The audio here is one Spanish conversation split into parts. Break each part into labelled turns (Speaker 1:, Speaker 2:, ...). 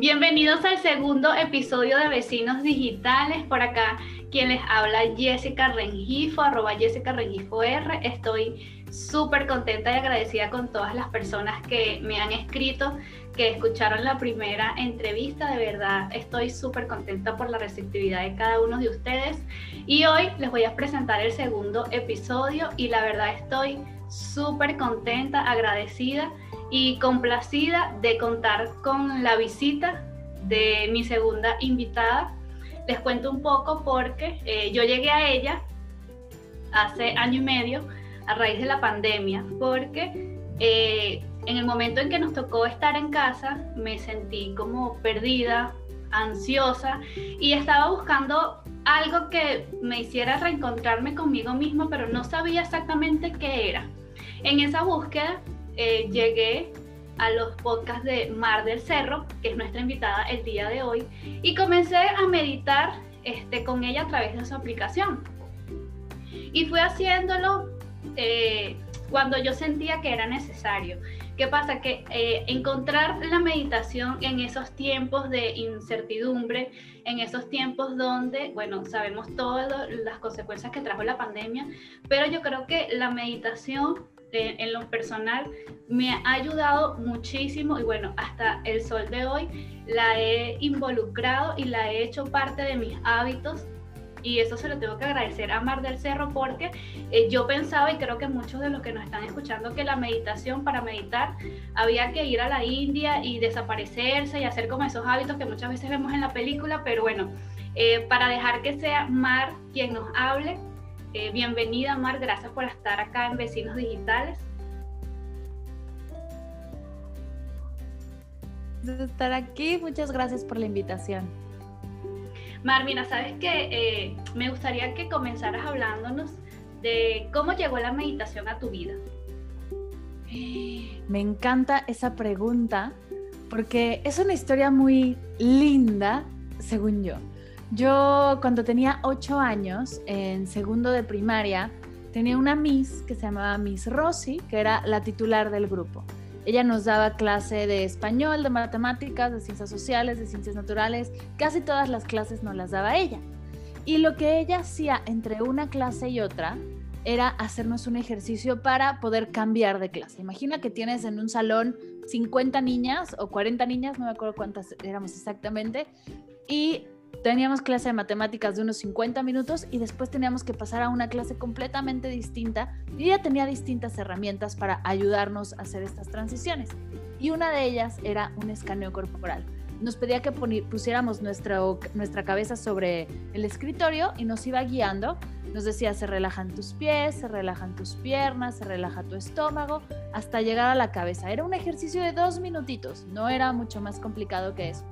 Speaker 1: Bienvenidos al segundo episodio de Vecinos Digitales. Por acá, quien les habla, Jessica Rengifo, arroba Jessica Rengifo R. Estoy súper contenta y agradecida con todas las personas que me han escrito, que escucharon la primera entrevista. De verdad, estoy súper contenta por la receptividad de cada uno de ustedes. Y hoy les voy a presentar el segundo episodio y la verdad estoy súper contenta, agradecida y complacida de contar con la visita de mi segunda invitada. Les cuento un poco porque eh, yo llegué a ella hace año y medio a raíz de la pandemia, porque eh, en el momento en que nos tocó estar en casa me sentí como perdida, ansiosa y estaba buscando algo que me hiciera reencontrarme conmigo misma, pero no sabía exactamente qué era. En esa búsqueda eh, llegué a los podcasts de Mar del Cerro, que es nuestra invitada el día de hoy, y comencé a meditar este, con ella a través de su aplicación. Y fui haciéndolo eh, cuando yo sentía que era necesario. ¿Qué pasa? Que eh, encontrar la meditación en esos tiempos de incertidumbre, en esos tiempos donde, bueno, sabemos todas las consecuencias que trajo la pandemia, pero yo creo que la meditación en lo personal me ha ayudado muchísimo y bueno, hasta el sol de hoy la he involucrado y la he hecho parte de mis hábitos y eso se lo tengo que agradecer a Mar del Cerro porque eh, yo pensaba y creo que muchos de los que nos están escuchando que la meditación para meditar había que ir a la India y desaparecerse y hacer como esos hábitos que muchas veces vemos en la película, pero bueno, eh, para dejar que sea Mar quien nos hable, eh, bienvenida, Mar, gracias por estar acá en Vecinos Digitales.
Speaker 2: De estar aquí, muchas gracias por la invitación.
Speaker 1: Mar, mira, sabes que eh, me gustaría que comenzaras hablándonos de cómo llegó la meditación a tu vida.
Speaker 2: Me encanta esa pregunta porque es una historia muy linda, según yo. Yo cuando tenía ocho años, en segundo de primaria, tenía una Miss que se llamaba Miss Rossi, que era la titular del grupo. Ella nos daba clase de español, de matemáticas, de ciencias sociales, de ciencias naturales. Casi todas las clases nos las daba ella. Y lo que ella hacía entre una clase y otra era hacernos un ejercicio para poder cambiar de clase. Imagina que tienes en un salón 50 niñas o 40 niñas, no me acuerdo cuántas éramos exactamente, y teníamos clase de matemáticas de unos 50 minutos y después teníamos que pasar a una clase completamente distinta y ella tenía distintas herramientas para ayudarnos a hacer estas transiciones. Y una de ellas era un escaneo corporal. Nos pedía que pusiéramos nuestra, nuestra cabeza sobre el escritorio y nos iba guiando. Nos decía, se relajan tus pies, se relajan tus piernas, se relaja tu estómago, hasta llegar a la cabeza. Era un ejercicio de dos minutitos, no era mucho más complicado que eso.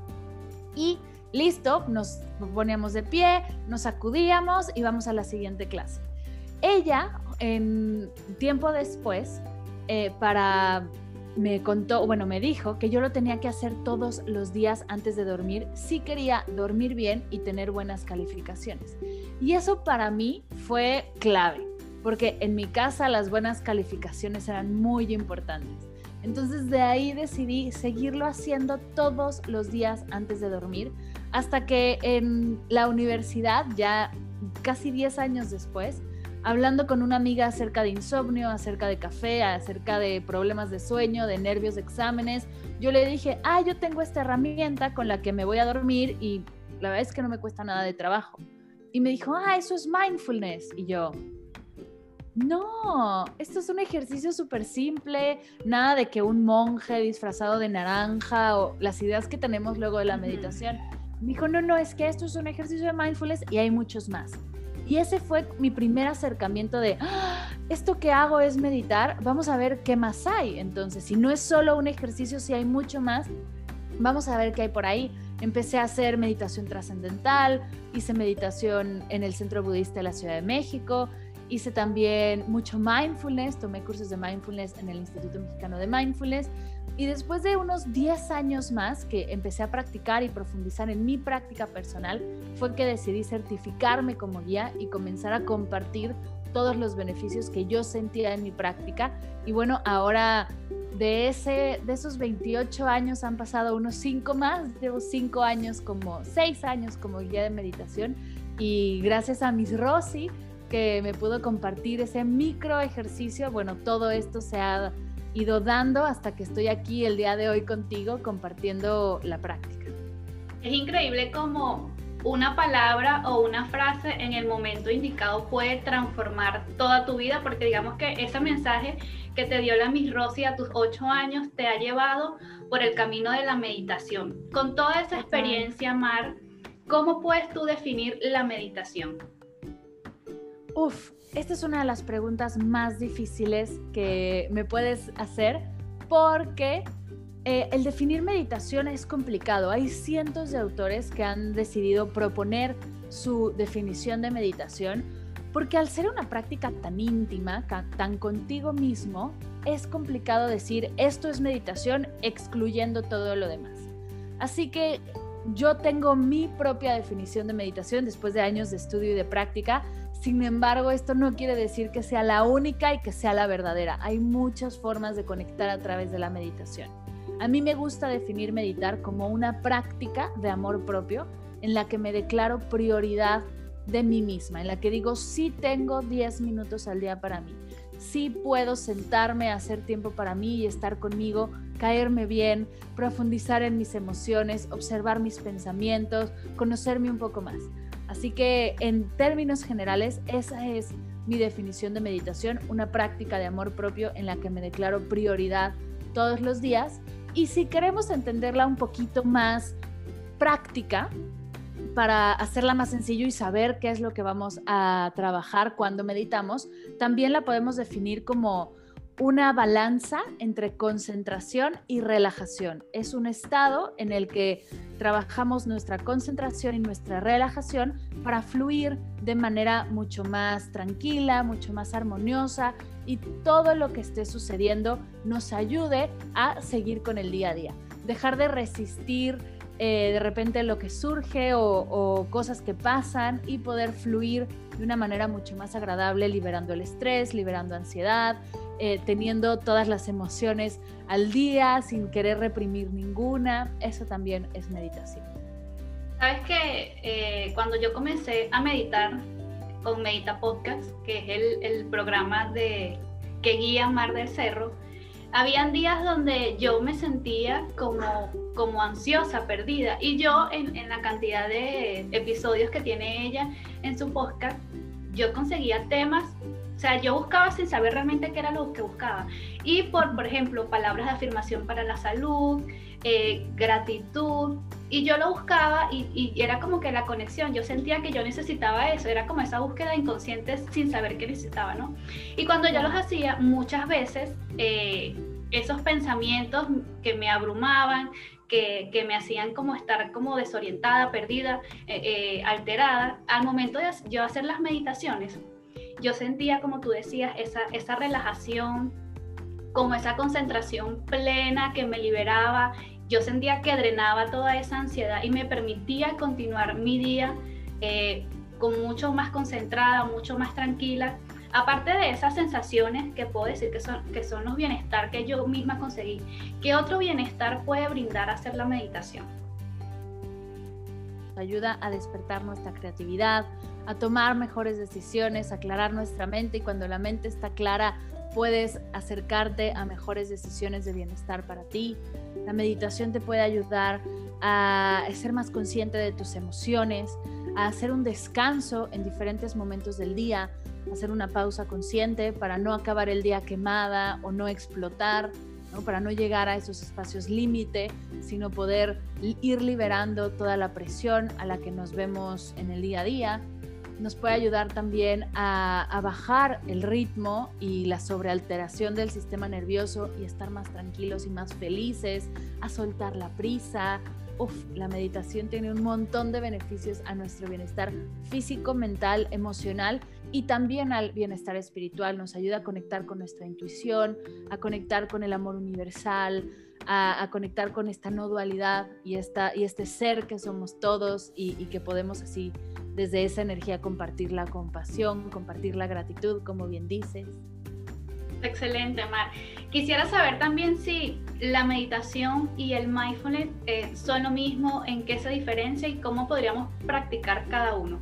Speaker 2: Y Listo, nos poníamos de pie, nos sacudíamos y vamos a la siguiente clase. Ella, en tiempo después, eh, para me contó, bueno, me dijo que yo lo tenía que hacer todos los días antes de dormir si quería dormir bien y tener buenas calificaciones. Y eso para mí fue clave, porque en mi casa las buenas calificaciones eran muy importantes. Entonces de ahí decidí seguirlo haciendo todos los días antes de dormir, hasta que en la universidad, ya casi 10 años después, hablando con una amiga acerca de insomnio, acerca de café, acerca de problemas de sueño, de nervios, de exámenes, yo le dije, ah, yo tengo esta herramienta con la que me voy a dormir y la verdad es que no me cuesta nada de trabajo. Y me dijo, ah, eso es mindfulness. Y yo, no, esto es un ejercicio súper simple, nada de que un monje disfrazado de naranja o las ideas que tenemos luego de la meditación. Me dijo, no, no, es que esto es un ejercicio de mindfulness y hay muchos más. Y ese fue mi primer acercamiento de, ¡Ah! esto que hago es meditar, vamos a ver qué más hay. Entonces, si no es solo un ejercicio, si hay mucho más, vamos a ver qué hay por ahí. Empecé a hacer meditación trascendental, hice meditación en el Centro Budista de la Ciudad de México, hice también mucho mindfulness, tomé cursos de mindfulness en el Instituto Mexicano de Mindfulness y después de unos 10 años más que empecé a practicar y profundizar en mi práctica personal, fue que decidí certificarme como guía y comenzar a compartir todos los beneficios que yo sentía en mi práctica. Y bueno, ahora de, ese, de esos 28 años han pasado unos 5 más, llevo 5 años como, 6 años como guía de meditación y gracias a Miss Rosy que me pudo compartir ese micro ejercicio, bueno, todo esto se ha ido dando hasta que estoy aquí el día de hoy contigo compartiendo la práctica.
Speaker 1: Es increíble cómo una palabra o una frase en el momento indicado puede transformar toda tu vida, porque digamos que ese mensaje que te dio la Miss Rosy a tus ocho años te ha llevado por el camino de la meditación. Con toda esa experiencia, Mar, ¿cómo puedes tú definir la meditación?
Speaker 2: Uf, esta es una de las preguntas más difíciles que me puedes hacer porque eh, el definir meditación es complicado. Hay cientos de autores que han decidido proponer su definición de meditación porque al ser una práctica tan íntima, tan contigo mismo, es complicado decir esto es meditación excluyendo todo lo demás. Así que yo tengo mi propia definición de meditación después de años de estudio y de práctica. Sin embargo, esto no quiere decir que sea la única y que sea la verdadera. Hay muchas formas de conectar a través de la meditación. A mí me gusta definir meditar como una práctica de amor propio en la que me declaro prioridad de mí misma, en la que digo, sí tengo 10 minutos al día para mí, sí puedo sentarme hacer tiempo para mí y estar conmigo, caerme bien, profundizar en mis emociones, observar mis pensamientos, conocerme un poco más. Así que en términos generales, esa es mi definición de meditación, una práctica de amor propio en la que me declaro prioridad todos los días. Y si queremos entenderla un poquito más práctica, para hacerla más sencillo y saber qué es lo que vamos a trabajar cuando meditamos, también la podemos definir como una balanza entre concentración y relajación. Es un estado en el que trabajamos nuestra concentración y nuestra relajación para fluir de manera mucho más tranquila, mucho más armoniosa y todo lo que esté sucediendo nos ayude a seguir con el día a día. Dejar de resistir eh, de repente lo que surge o, cosas que pasan y poder fluir de una manera mucho más agradable, liberando el estrés, liberando ansiedad, eh, teniendo todas las emociones al día sin querer reprimir ninguna. Eso también es meditación.
Speaker 1: Sabes que eh, cuando yo comencé a meditar, con Medita Podcast, que es el, programa de, que guía Mar del Cerro, habían días donde yo me sentía como, como ansiosa, perdida. Y yo, en, en, la cantidad de episodios que tiene ella en su podcast, yo conseguía temas, o sea, yo buscaba sin saber realmente qué era lo que buscaba. Y por, por ejemplo, palabras de afirmación para la salud, eh, gratitud, y yo lo buscaba y, era como que la conexión, yo sentía que yo necesitaba eso, era como esa búsqueda inconsciente sin saber qué necesitaba, ¿no? Y cuando yo los hacía, muchas veces eh, esos pensamientos que me abrumaban, que, que, me hacían como estar como desorientada, perdida, eh, eh, alterada, al momento de yo hacer las meditaciones, yo sentía, como tú decías, esa, esa relajación, como esa concentración plena que me liberaba yo sentía que drenaba toda esa ansiedad y me permitía continuar mi día eh, con mucho más concentrada, mucho más tranquila. Aparte de esas sensaciones que puedo decir que son, que son los bienestar que yo misma conseguí, ¿qué otro bienestar puede brindar hacer la meditación?
Speaker 2: Ayuda a despertar nuestra creatividad, a tomar mejores decisiones, aclarar nuestra mente y cuando la mente está clara puedes acercarte a mejores decisiones de bienestar para ti. La meditación te puede ayudar a ser más consciente de tus emociones, a hacer un descanso en diferentes momentos del día, hacer una pausa consciente para no acabar el día quemada o no explotar, para no llegar a esos espacios límite, sino poder ir liberando toda la presión a la que nos vemos en el día a día nos puede ayudar también a, bajar el ritmo y la sobrealteración del sistema nervioso y estar más tranquilos y más felices, a soltar la prisa. Uf, la meditación tiene un montón de beneficios a nuestro bienestar físico, mental, emocional y también al bienestar espiritual. Nos ayuda a conectar con nuestra intuición, a conectar con el amor universal, a, conectar con esta no dualidad y, esta, y este ser que somos todos y, y que podemos así desde esa energía compartir la compasión, compartir la gratitud, como bien dices.
Speaker 1: Excelente, Mar. Quisiera saber también si la meditación y el mindfulness eh, son lo mismo, en qué se diferencia y cómo podríamos practicar cada uno.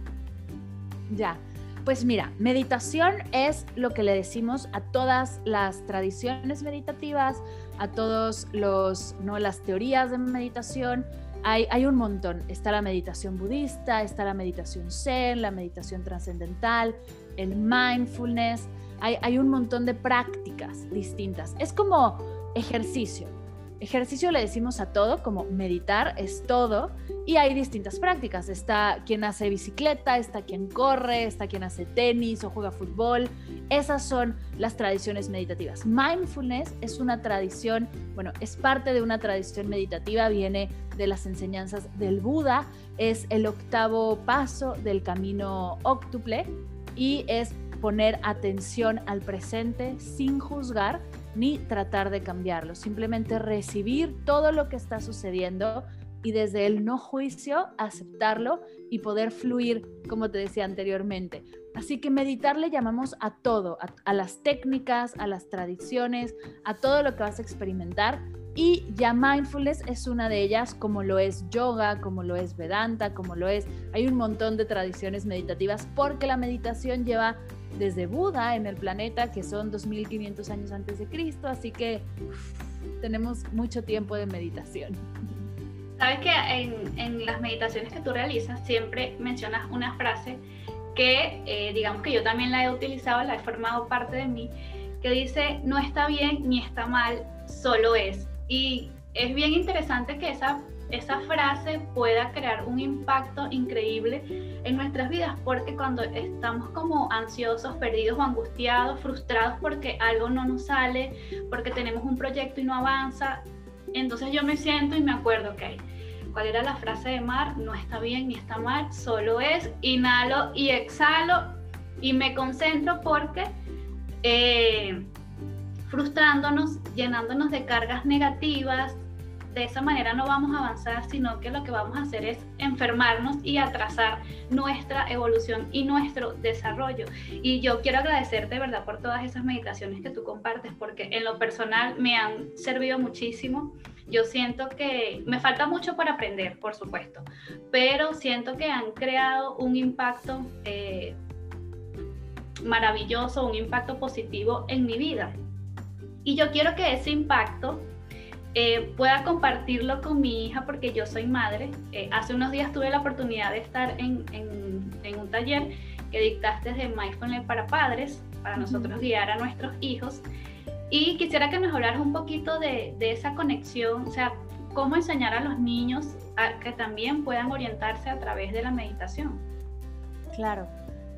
Speaker 2: Ya, pues mira, meditación es lo que le decimos a todas las tradiciones meditativas, a todos los, ¿no? las teorías de meditación. Hay, hay un montón. Está la meditación budista, está la meditación zen, la meditación trascendental, el mindfulness. Hay, hay un montón de prácticas distintas. Es como ejercicio. Ejercicio le decimos a todo, como meditar es todo, y hay distintas prácticas. Está quien hace bicicleta, está quien corre, está quien hace tenis o juega fútbol. Esas son las tradiciones meditativas. Mindfulness es una tradición, bueno, es parte de una tradición meditativa, viene de las enseñanzas del Buda, es el octavo paso del camino óctuple y es poner atención al presente sin juzgar ni tratar de cambiarlo, simplemente recibir todo lo que está sucediendo y desde el no juicio aceptarlo y poder fluir, como te decía anteriormente. Así que meditar le llamamos a todo, a, las técnicas, a las tradiciones, a todo lo que vas a experimentar. Y ya mindfulness es una de ellas, como lo es yoga, como lo es Vedanta, como lo es... Hay un montón de tradiciones meditativas porque la meditación lleva desde Buda en el planeta, que son 2500 años antes de Cristo, así que tenemos mucho tiempo de meditación.
Speaker 1: Sabes que en, las meditaciones que tú realizas siempre mencionas una frase que eh, digamos que yo también la he utilizado, la he formado parte de mí, que dice, no está bien ni está mal, solo es. Y es bien interesante que esa esa frase pueda crear un impacto increíble en nuestras vidas, porque cuando estamos como ansiosos, perdidos o angustiados, frustrados porque algo no nos sale, porque tenemos un proyecto y no avanza, entonces yo me siento y me acuerdo, ok, ¿cuál era la frase de Mar? No está bien ni está mal, solo es inhalo y exhalo y me concentro porque... Eh, frustrándonos, llenándonos de cargas negativas, de esa manera no vamos a avanzar, sino que lo que vamos a hacer es enfermarnos y atrasar nuestra evolución y nuestro desarrollo. Y yo quiero agradecerte, ¿verdad?, por todas esas meditaciones que tú compartes, porque en lo personal me han servido muchísimo. Yo siento que me falta mucho por aprender, por supuesto, pero siento que han creado un impacto eh, maravilloso, un impacto positivo en mi vida. Y yo quiero que ese impacto eh, pueda compartirlo con mi hija porque yo soy madre. Eh, hace unos días tuve la oportunidad de estar en, en, un taller que dictaste de Mindfulness para padres, para nosotros guiar a nuestros hijos. Y quisiera que nos hablaras un poquito de, de esa conexión, o sea, cómo enseñar a los niños a que también puedan orientarse a través de la meditación.
Speaker 2: Claro.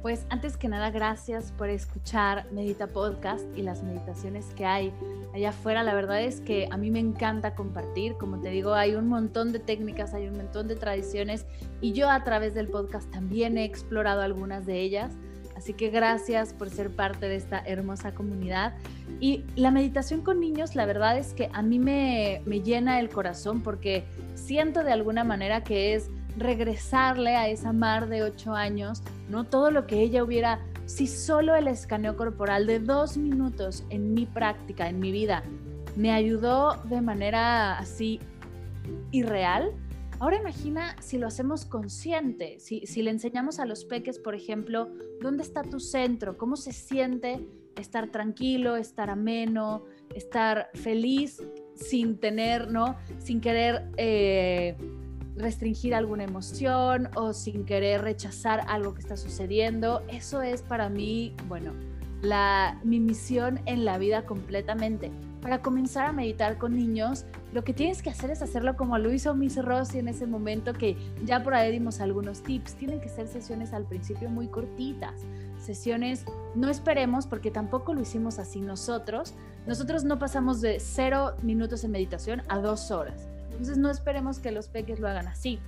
Speaker 2: Pues antes que nada, gracias por escuchar Medita Podcast y las meditaciones que hay allá afuera. La verdad es que a mí me encanta compartir. Como te digo, hay un montón de técnicas, hay un montón de tradiciones y yo a través del podcast también he explorado algunas de ellas. Así que gracias por ser parte de esta hermosa comunidad. Y la meditación con niños, la verdad es que a mí me, me llena el corazón porque siento de alguna manera que es regresarle a esa mar de ocho años, ¿no? Todo lo que ella hubiera, si solo el escaneo corporal de dos minutos en mi práctica, en mi vida, me ayudó de manera así irreal, Ahora imagina si lo hacemos consciente, si, si, le enseñamos a los peques, por ejemplo, dónde está tu centro, cómo se siente estar tranquilo, estar ameno, estar feliz sin tener, ¿no? Sin querer eh, restringir alguna emoción o sin querer rechazar algo que está sucediendo. Eso es para mí, bueno, la, mi misión en la vida completamente. Para comenzar a meditar con niños, lo que tienes que hacer es hacerlo como lo hizo Miss Rossi en ese momento que ya por ahí dimos algunos tips. Tienen que ser sesiones al principio muy cortitas. Sesiones, no esperemos porque tampoco lo hicimos así nosotros. Nosotros no pasamos de cero minutos en meditación a dos horas entonces no esperemos que los peques lo hagan así.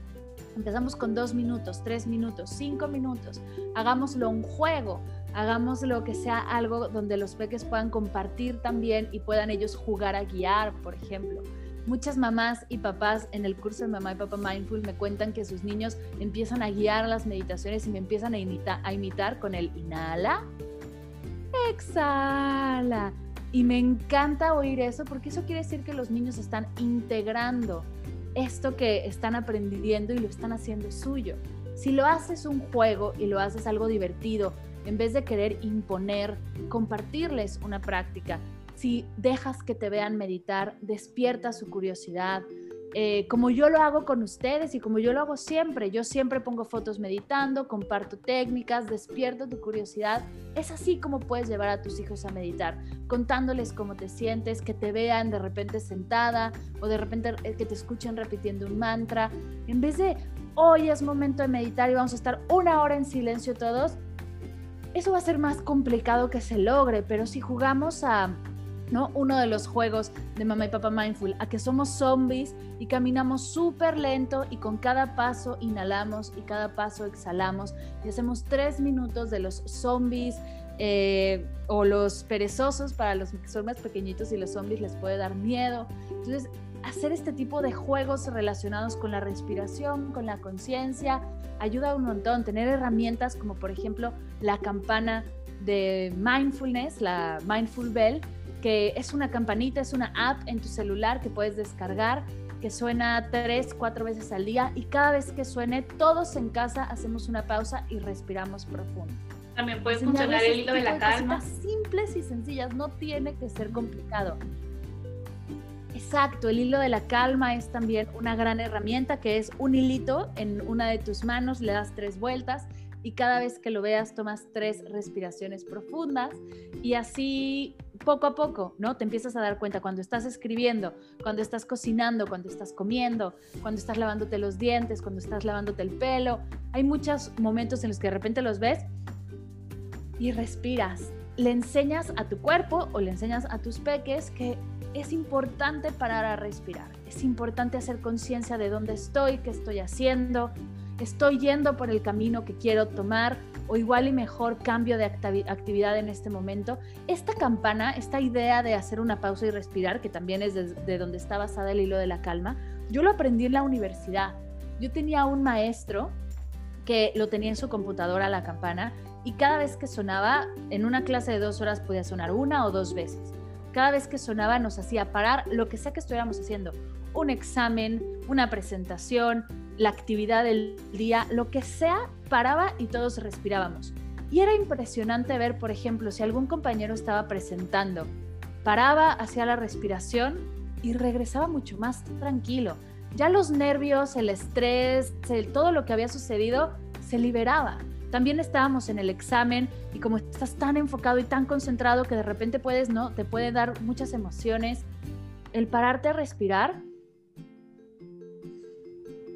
Speaker 2: Empezamos con dos minutos, tres minutos, cinco minutos. Hagámoslo un juego, hagámoslo que sea algo donde los peques puedan compartir también y puedan ellos jugar a guiar, por ejemplo. Muchas mamás y papás en el curso de Mamá y Papá Mindful me cuentan que sus niños empiezan a guiar las meditaciones y me empiezan a, imitar, a imitar con el inhala, exhala, Y me encanta oír eso porque eso quiere decir que los niños están integrando esto que están aprendiendo y lo están haciendo suyo. Si lo haces un juego y lo haces algo divertido, en vez de querer imponer, compartirles una práctica, si dejas que te vean meditar, despierta su curiosidad, eh, como yo lo hago con ustedes y como yo lo hago siempre. Yo siempre pongo fotos meditando, comparto técnicas, despierto tu curiosidad. Es así como puedes llevar a tus hijos a meditar, contándoles cómo te sientes, que te vean de repente sentada o de repente eh, que te escuchen repitiendo un mantra. En vez de hoy es momento de meditar y vamos a estar una hora en silencio todos, eso va a ser más complicado que se logre, pero si jugamos a ¿no? Uno de los juegos de Mamá y Papá Mindful, a que somos zombies y caminamos súper lento y con cada paso inhalamos y cada paso exhalamos y hacemos tres minutos de los zombies eh, o los perezosos para los que son más pequeñitos y los zombies les puede dar miedo. Entonces, hacer este tipo de juegos relacionados con la respiración, con la conciencia, ayuda un montón. Tener herramientas como por ejemplo la campana de mindfulness, la Mindful Bell, que es una campanita, es una app en tu celular que puedes descargar, que suena tres, cuatro veces al día y cada vez que suene, todos en casa hacemos una pausa y respiramos profundo.
Speaker 1: También puede funcionar el hilo de la calma.
Speaker 2: Simples y sencillas, no tiene que ser complicado. Exacto, el hilo de la calma es también una gran herramienta que es un hilito en una de tus manos, le das tres vueltas y cada vez que lo veas tomas tres respiraciones profundas y así poco a poco, ¿no? Te empiezas a dar cuenta cuando estás escribiendo, cuando estás cocinando, cuando estás comiendo, cuando estás lavándote los dientes, cuando estás lavándote el pelo. Hay muchos momentos en los que de repente los ves y respiras. Le enseñas a tu cuerpo o le enseñas a tus peques que es importante parar a respirar. Es importante hacer conciencia de dónde estoy, qué estoy haciendo, estoy yendo por el camino que quiero tomar o igual y mejor cambio de actividad en este momento. Esta campana, esta idea de hacer una pausa y respirar, que también es de, donde está basada el hilo de la calma, yo lo aprendí en la universidad. Yo tenía un maestro que lo tenía en su computadora la campana y cada vez que sonaba, en una clase de dos horas podía sonar una o dos veces. Cada vez que sonaba nos hacía parar lo que sea que estuviéramos haciendo, un examen, una presentación, la actividad del día, lo que sea, paraba y todos respirábamos. Y era impresionante ver, por ejemplo, si algún compañero estaba presentando, paraba, hacía la respiración y regresaba mucho más tranquilo. Ya los nervios, el estrés, todo lo que había sucedido se liberaba. También estábamos en el examen y como estás tan enfocado y tan concentrado que de repente puedes, ¿no? Te puede dar muchas emociones. El pararte a respirar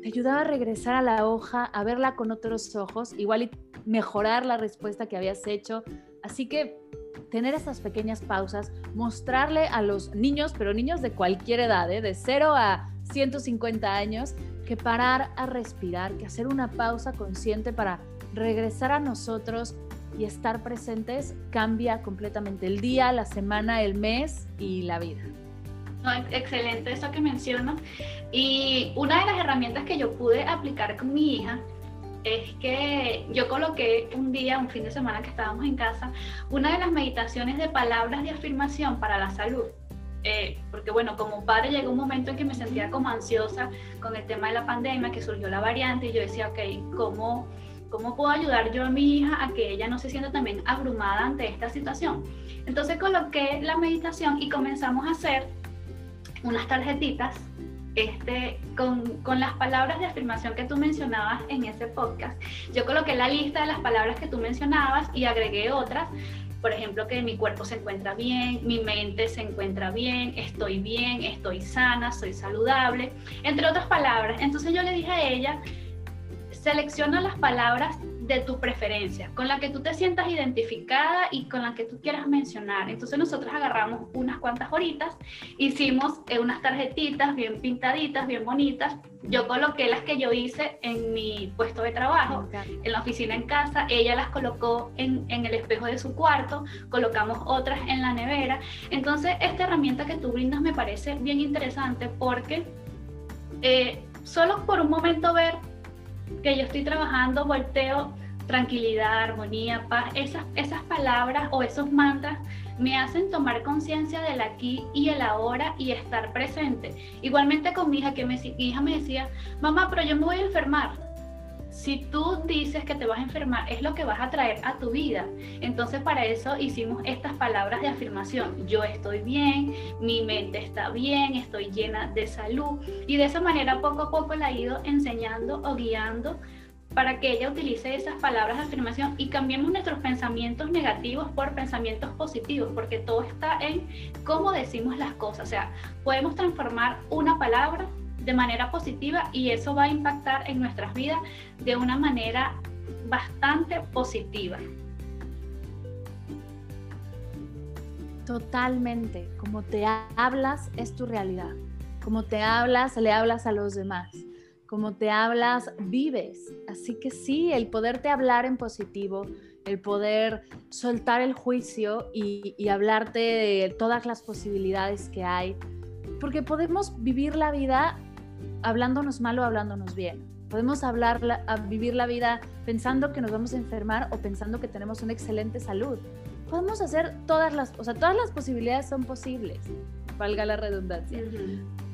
Speaker 2: te ayudaba a regresar a la hoja, a verla con otros ojos, igual y mejorar la respuesta que habías hecho. Así que tener estas pequeñas pausas, mostrarle a los niños, pero niños de cualquier edad, ¿eh? de 0 a 150 años, que parar a respirar, que hacer una pausa consciente para regresar a nosotros y estar presentes cambia completamente el día, la semana, el mes y la vida
Speaker 1: excelente eso que mencionas. Y una de las herramientas que yo pude aplicar con mi hija es que yo coloqué un día, un fin de semana que estábamos en casa, una de las meditaciones de palabras de afirmación para la salud. Eh, porque bueno, como padre llegó un momento en que me sentía como ansiosa con el tema de la pandemia, que surgió la variante, y yo decía, ok, ¿cómo, ¿cómo puedo ayudar yo a mi hija a que ella no se sienta también abrumada ante esta situación? Entonces coloqué la meditación y comenzamos a hacer unas tarjetitas este, con, con, las palabras de afirmación que tú mencionabas en ese podcast. Yo coloqué la lista de las palabras que tú mencionabas y agregué otras. Por ejemplo, que mi cuerpo se encuentra bien, mi mente se encuentra bien, estoy bien, estoy sana, soy saludable, entre otras palabras. Entonces yo le dije a ella, selecciona las palabras de tu preferencia, con la que tú te sientas identificada y con la que tú quieras mencionar. Entonces nosotros agarramos unas cuantas horitas, hicimos eh, unas tarjetitas bien pintaditas, bien bonitas. Yo coloqué las que yo hice en mi puesto de trabajo, en la oficina en casa, ella las colocó en, en el espejo de su cuarto, colocamos otras en la nevera. Entonces esta herramienta que tú brindas me parece bien interesante porque eh, solo por un momento ver que yo estoy trabajando, volteo tranquilidad, armonía, paz, esas, esas palabras o esos mantras me hacen tomar conciencia del aquí y el ahora y estar presente. Igualmente con mi hija, que mi hija me decía, mamá, pero yo me voy a enfermar si tú dices que te vas a enfermar, es lo que vas a traer a tu vida. Entonces para eso hicimos estas palabras de afirmación. Yo estoy bien, mi mente está bien, estoy llena de salud. Y de esa manera poco a poco la he ido enseñando o guiando para que ella utilice esas palabras de afirmación y cambiemos nuestros pensamientos negativos por pensamientos positivos, porque todo está en cómo decimos las cosas. O sea, podemos transformar una palabra de manera positiva y eso va a impactar en nuestras vidas de una manera bastante positiva.
Speaker 2: Totalmente, como te hablas es tu realidad, como te hablas le hablas a los demás, como te hablas vives, así que sí, el poderte hablar en positivo, el poder soltar el juicio y, y hablarte de todas las posibilidades que hay, porque podemos vivir la vida hablándonos mal o hablándonos bien. Podemos hablar, vivir la vida pensando que nos vamos a enfermar o pensando que tenemos una excelente salud. Podemos hacer todas las, o sea, todas las posibilidades son posibles, valga la redundancia.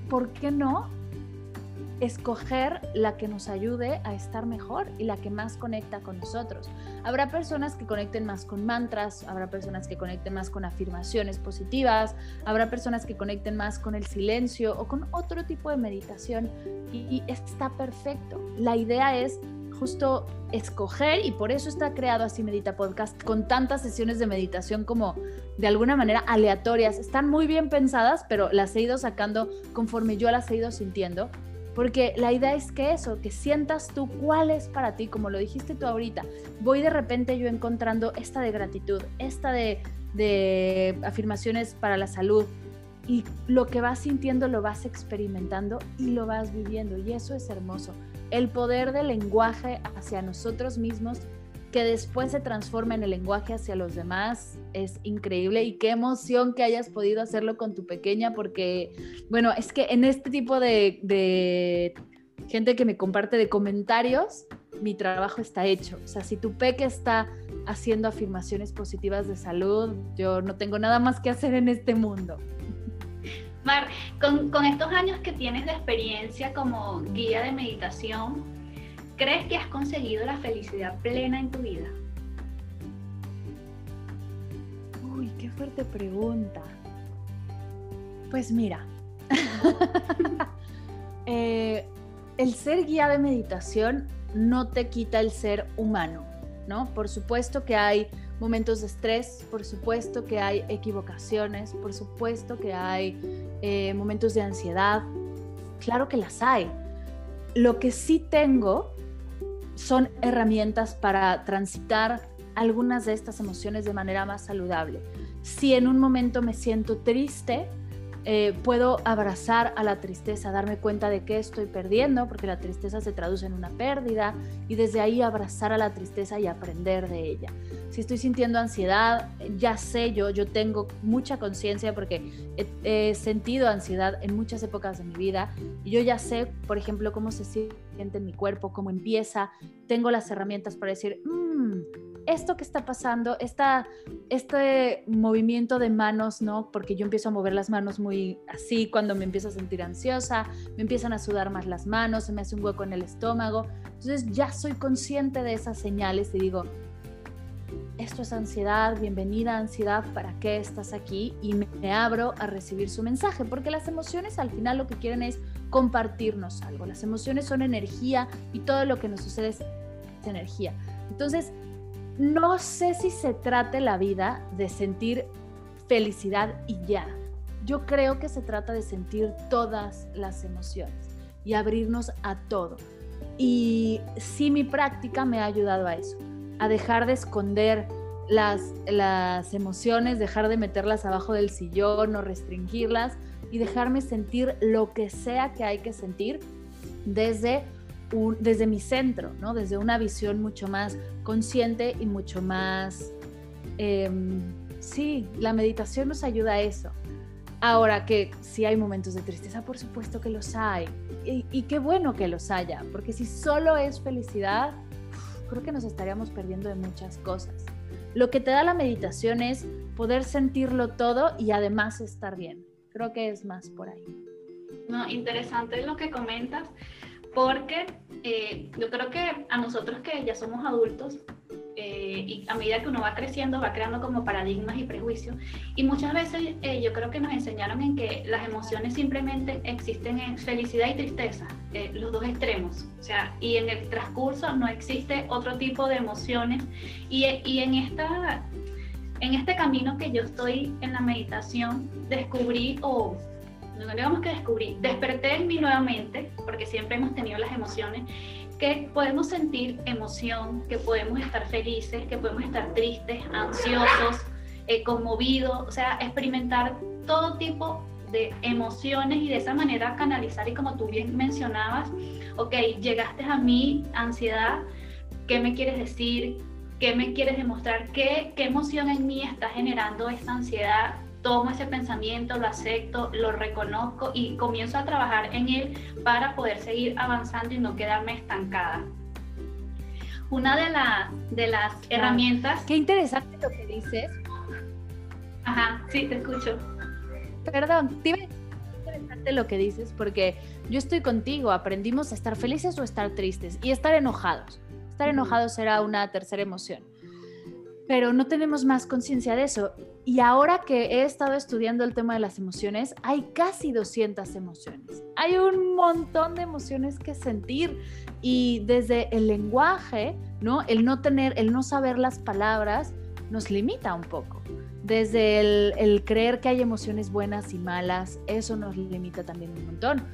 Speaker 2: ¿Por qué no escoger la que nos ayude a estar mejor y la que más conecta con nosotros. Habrá personas que conecten más con mantras, habrá personas que conecten más con afirmaciones positivas, habrá personas que conecten más con el silencio o con otro tipo de meditación y, está perfecto. La idea es justo escoger y por eso está creado así Medita Podcast con tantas sesiones de meditación como de alguna manera aleatorias. Están muy bien pensadas, pero las he ido sacando conforme yo las he ido sintiendo porque la idea es que eso, que sientas tú cuál es para ti, como lo dijiste tú ahorita. Voy de repente yo encontrando esta de gratitud, esta de, de afirmaciones para la salud. Y lo que vas sintiendo lo vas experimentando y lo vas viviendo. Y eso es hermoso. El poder del lenguaje hacia nosotros mismos que después se transforma en el lenguaje hacia los demás es increíble y qué emoción que hayas podido hacerlo con tu pequeña porque, bueno, es que en este tipo de, gente que me comparte de comentarios, mi trabajo está hecho. O sea, si tu peque está haciendo afirmaciones positivas de salud, yo no tengo nada más que hacer en este mundo.
Speaker 1: Mar, con, con estos años que tienes de experiencia como guía de meditación, ¿Crees que has conseguido la felicidad plena en tu vida?
Speaker 2: Uy, qué fuerte pregunta. Pues mira, eh, el ser guía de meditación no te quita el ser humano, ¿no? Por supuesto que hay momentos de estrés, por supuesto que hay equivocaciones, por supuesto que hay eh, momentos de ansiedad, claro que las hay. Lo que sí tengo son herramientas para transitar algunas de estas emociones de manera más saludable. Si en un momento me siento triste, eh, puedo abrazar a la tristeza, darme cuenta de que estoy perdiendo, porque la tristeza se traduce en una pérdida, y desde ahí abrazar a la tristeza y aprender de ella. Si estoy sintiendo ansiedad, ya sé yo, yo tengo mucha conciencia porque he, sentido ansiedad en muchas épocas de mi vida, y yo ya sé, por ejemplo, cómo se siente en mi cuerpo, cómo empieza, tengo las herramientas para decir, mmm, esto que está pasando, esta, este movimiento de manos, ¿no? Porque yo empiezo a mover las manos muy así cuando me empiezo a sentir ansiosa, me empiezan a sudar más las manos, se me hace un hueco en el estómago. Entonces ya soy consciente de esas señales y digo, esto es ansiedad, bienvenida ansiedad, ¿para qué estás aquí? Y me abro a recibir su mensaje, porque las emociones al final lo que quieren es compartirnos algo. Las emociones son energía y todo lo que nos sucede es energía. Entonces, no sé si se trate la vida de sentir felicidad y ya. Yo creo que se trata de sentir todas las emociones y abrirnos a todo. Y sí mi práctica me ha ayudado a eso, a dejar de esconder las, las emociones, dejar de meterlas abajo del sillón o restringirlas y dejarme sentir lo que sea que hay que sentir desde desde mi centro, ¿no? desde una visión mucho más consciente y mucho más... Em, sí, la meditación nos ayuda a eso. Ahora que si hay momentos de tristeza, por supuesto que los hay. Y, y, qué bueno que los haya, porque si solo es felicidad, creo que nos estaríamos perdiendo de muchas cosas. Lo que te da la meditación es poder sentirlo todo y además estar bien. Creo que es más por ahí.
Speaker 1: No, interesante lo que comentas, porque eh, yo creo que a nosotros que ya somos adultos, eh, y a medida que uno va creciendo va creando como paradigmas y prejuicios y muchas veces eh, yo creo que nos enseñaron en que las emociones simplemente existen en felicidad y tristeza, eh, los dos extremos, o sea, y en el transcurso no existe otro tipo de emociones y, y en esta en este camino que yo estoy en la meditación descubrí o no digamos que descubrí, desperté en mí nuevamente, porque siempre hemos tenido las emociones, que podemos sentir emoción, que podemos estar felices, que podemos estar tristes, ansiosos, eh, conmovidos, o sea, experimentar todo tipo de emociones y de esa manera canalizar y como tú bien mencionabas, ok, llegaste a mí, ansiedad, ¿qué me quieres decir? ¿Qué me quieres demostrar? ¿Qué, qué emoción en mí está generando esta ansiedad? tomo ese pensamiento, lo acepto, lo reconozco y comienzo a trabajar en él para poder seguir avanzando y no quedarme estancada. Una de, de las herramientas...
Speaker 2: Qué interesante lo que dices.
Speaker 1: Ajá, sí, te escucho.
Speaker 2: Perdón, te interesante lo que dices porque yo estoy contigo, aprendimos a estar felices o estar tristes y estar enojados. Estar enojados era una tercera emoción pero no tenemos más conciencia de eso. Y ahora que he estado estudiando el tema de las emociones, hay casi 200 emociones. Hay un montón de emociones que sentir y desde el lenguaje, ¿no? El no tener, el no saber las palabras nos limita un poco. Desde el, el creer que hay emociones buenas y malas, eso nos limita también un montón.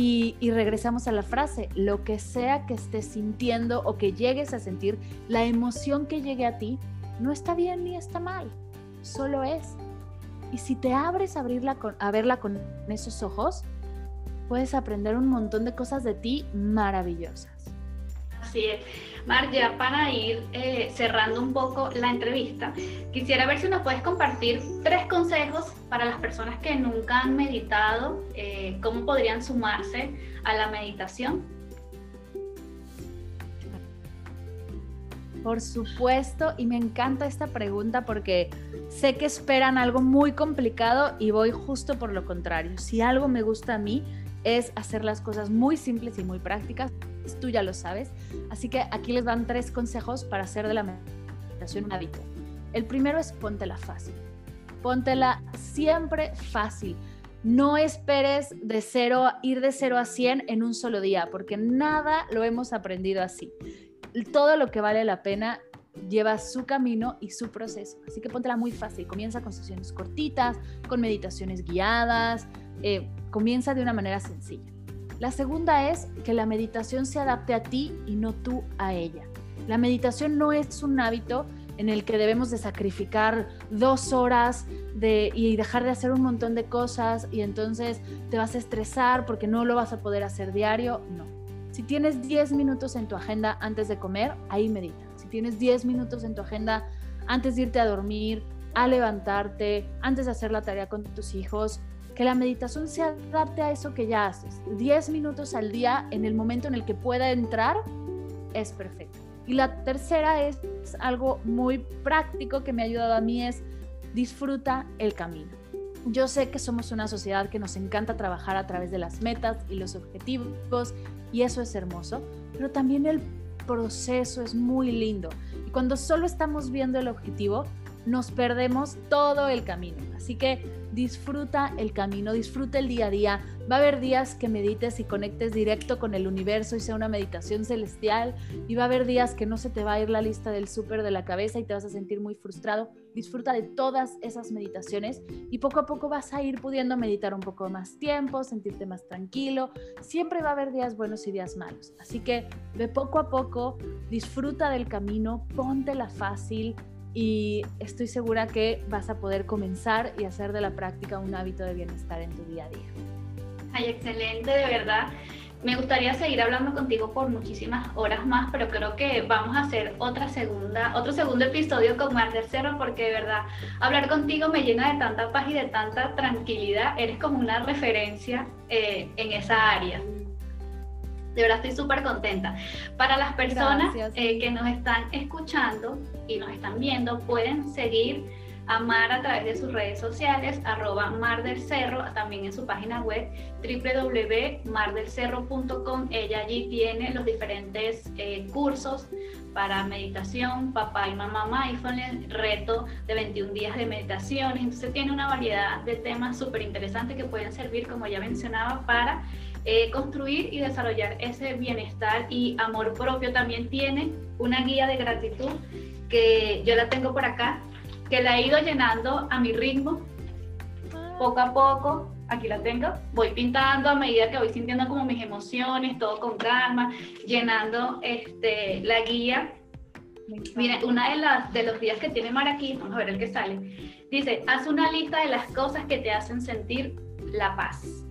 Speaker 2: Y, regresamos a la frase, lo que sea que estés sintiendo o que llegues a sentir, la emoción que llegue a ti, no está bien ni está mal, solo es. Y si te abres a, abrirla a verla con esos ojos, puedes aprender un montón de cosas de ti maravillosas.
Speaker 1: Así es. Mar, ya para ir eh, cerrando un poco la entrevista, quisiera ver si nos puedes compartir tres consejos para las personas que nunca han meditado, eh, cómo podrían sumarse a la meditación.
Speaker 2: Por supuesto, y me encanta esta pregunta porque sé que esperan algo muy complicado y voy justo por lo contrario. Si algo me gusta a mí es hacer las cosas muy simples y muy prácticas, tú ya lo sabes. Así que aquí les dan tres consejos para hacer de la meditación un hábito. El primero es póntela fácil. Póntela siempre fácil. No esperes de cero, ir de cero a 100 en un solo día, porque nada lo hemos aprendido así todo lo que vale la pena lleva su camino y su proceso. Así que póntela muy fácil. Comienza con sesiones cortitas, con meditaciones guiadas. Eh, comienza de una manera sencilla. La segunda es que la meditación se adapte a ti y no tú a ella. La meditación no es un hábito en el que debemos de sacrificar dos horas y dejar de hacer un montón de cosas y entonces te vas a estresar porque no lo vas a poder hacer diario. No si tienes 10 minutos en tu agenda antes de comer, ahí medita. Si tienes 10 minutos en tu agenda antes de irte a dormir, a levantarte, antes de hacer la tarea con tus hijos, que la meditación se adapte a eso que ya haces. 10 minutos al día en el momento en el que pueda entrar es perfecto. Y la tercera es algo muy práctico que me ha ayudado a mí es disfruta el camino. Yo sé que somos una sociedad que nos encanta trabajar a través de las metas y los objetivos y eso es hermoso, pero también el proceso es muy lindo. Y cuando solo estamos viendo el objetivo, nos perdemos todo el camino. Así que disfruta el camino, disfruta el día a día. Va a haber días que medites y conectes directo con el universo y sea una meditación celestial. Y va a haber días que no se te va a ir la lista del súper de la cabeza y te vas a sentir muy frustrado. Disfruta de todas esas meditaciones y poco a poco vas a ir pudiendo meditar un poco más tiempo, sentirte más tranquilo. Siempre va a haber días buenos y días malos. Así que ve poco a poco, disfruta del camino, póntela fácil y estoy segura que vas a poder comenzar y hacer de la práctica un hábito de bienestar en tu día a día.
Speaker 1: Ay, excelente, de verdad. Me gustaría seguir hablando contigo por muchísimas horas más, pero creo que vamos a hacer otra segunda, otro segundo episodio con Mar del Cerro, porque de verdad hablar contigo me llena de tanta paz y de tanta tranquilidad. Eres como una referencia eh, en esa área. De verdad estoy súper contenta. Para las personas eh, que nos están escuchando y nos están viendo, pueden seguir a Mar a través de sus redes sociales, arroba Mar del Cerro, también en su página web www.mardelcerro.com. Ella allí tiene los diferentes eh, cursos para meditación, papá y mamá mindfulness, reto de 21 días de meditación. Entonces tiene una variedad de temas súper interesantes que pueden servir, como ya mencionaba, para eh, construir y desarrollar ese bienestar y amor propio. También tiene una guía de gratitud que yo la tengo por acá, que la he ido llenando a mi ritmo, poco a poco. Aquí la tengo, voy pintando a medida que voy sintiendo como mis emociones, todo con calma, llenando este, la guía. Mira, una de las de los días que tiene Mar aquí, vamos a ver el que sale, dice, haz una lista de las cosas que te hacen sentir la paz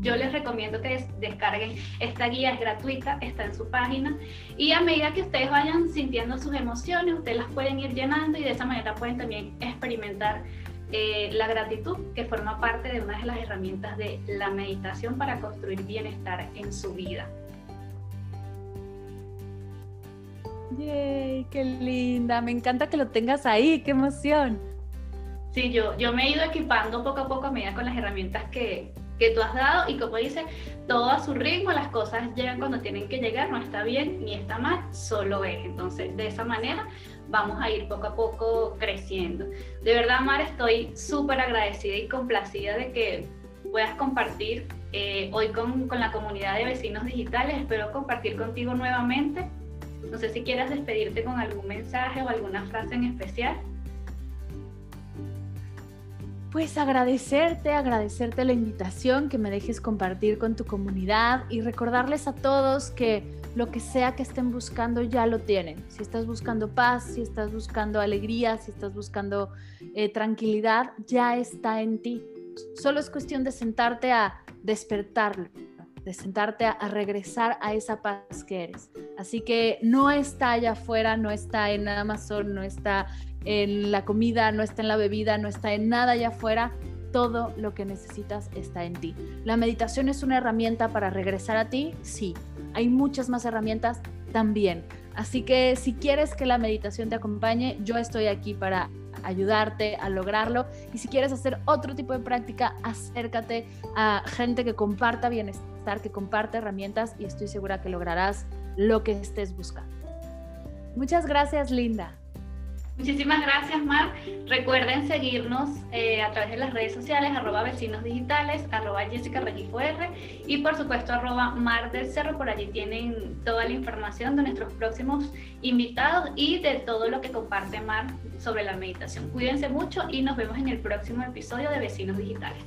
Speaker 1: yo les recomiendo que descarguen esta guía, es gratuita, está en su página y a medida que ustedes vayan sintiendo sus emociones, ustedes las pueden ir llenando y de esa manera pueden también experimentar eh, la gratitud, que forma parte de una de las herramientas de la meditación para construir bienestar en su vida.
Speaker 2: ¡Yay! ¡Qué linda! Me encanta que lo tengas ahí, qué emoción.
Speaker 1: Sí, yo, yo me he ido equipando poco a poco a medida con las herramientas que, que tú has dado y como dice, todo a su ritmo, las cosas llegan cuando tienen que llegar, no está bien ni está mal, solo es. Entonces, de esa manera vamos a ir poco a poco creciendo. De verdad, Mar, estoy súper agradecida y complacida de que puedas compartir eh, hoy con, con la comunidad de vecinos digitales. Espero compartir contigo nuevamente. No sé si quieras despedirte con algún mensaje o alguna frase en especial.
Speaker 2: Pues agradecerte, agradecerte la invitación, que me dejes compartir con tu comunidad y recordarles a todos que lo que sea que estén buscando ya lo tienen. Si estás buscando paz, si estás buscando alegría, si estás buscando eh, tranquilidad, ya está en ti. Solo es cuestión de sentarte a despertarlo, de sentarte a, a, regresar a esa paz que eres. Así que no está allá afuera, no está en Amazon, no está en la comida, no está en la bebida, no está en nada allá afuera. Todo lo que necesitas está en ti. La meditación es una herramienta para regresar a ti, sí. Hay muchas más herramientas también. Así que si quieres que la meditación te acompañe, yo estoy aquí para ayudarte a lograrlo. Y si quieres hacer otro tipo de práctica, acércate a gente que comparta bienestar, que comparte herramientas y estoy segura que lograrás lo que estés buscando. Muchas gracias, Linda.
Speaker 1: Muchísimas gracias, Mar. Recuerden seguirnos eh, a través de las redes sociales, arroba vecinos digitales, arroba Jessica Regifo R y por supuesto arroba Mar del Cerro. Por allí tienen toda la información de nuestros próximos invitados y de todo lo que comparte Mar sobre la meditación. Cuídense mucho y nos vemos en el próximo episodio de Vecinos Digitales.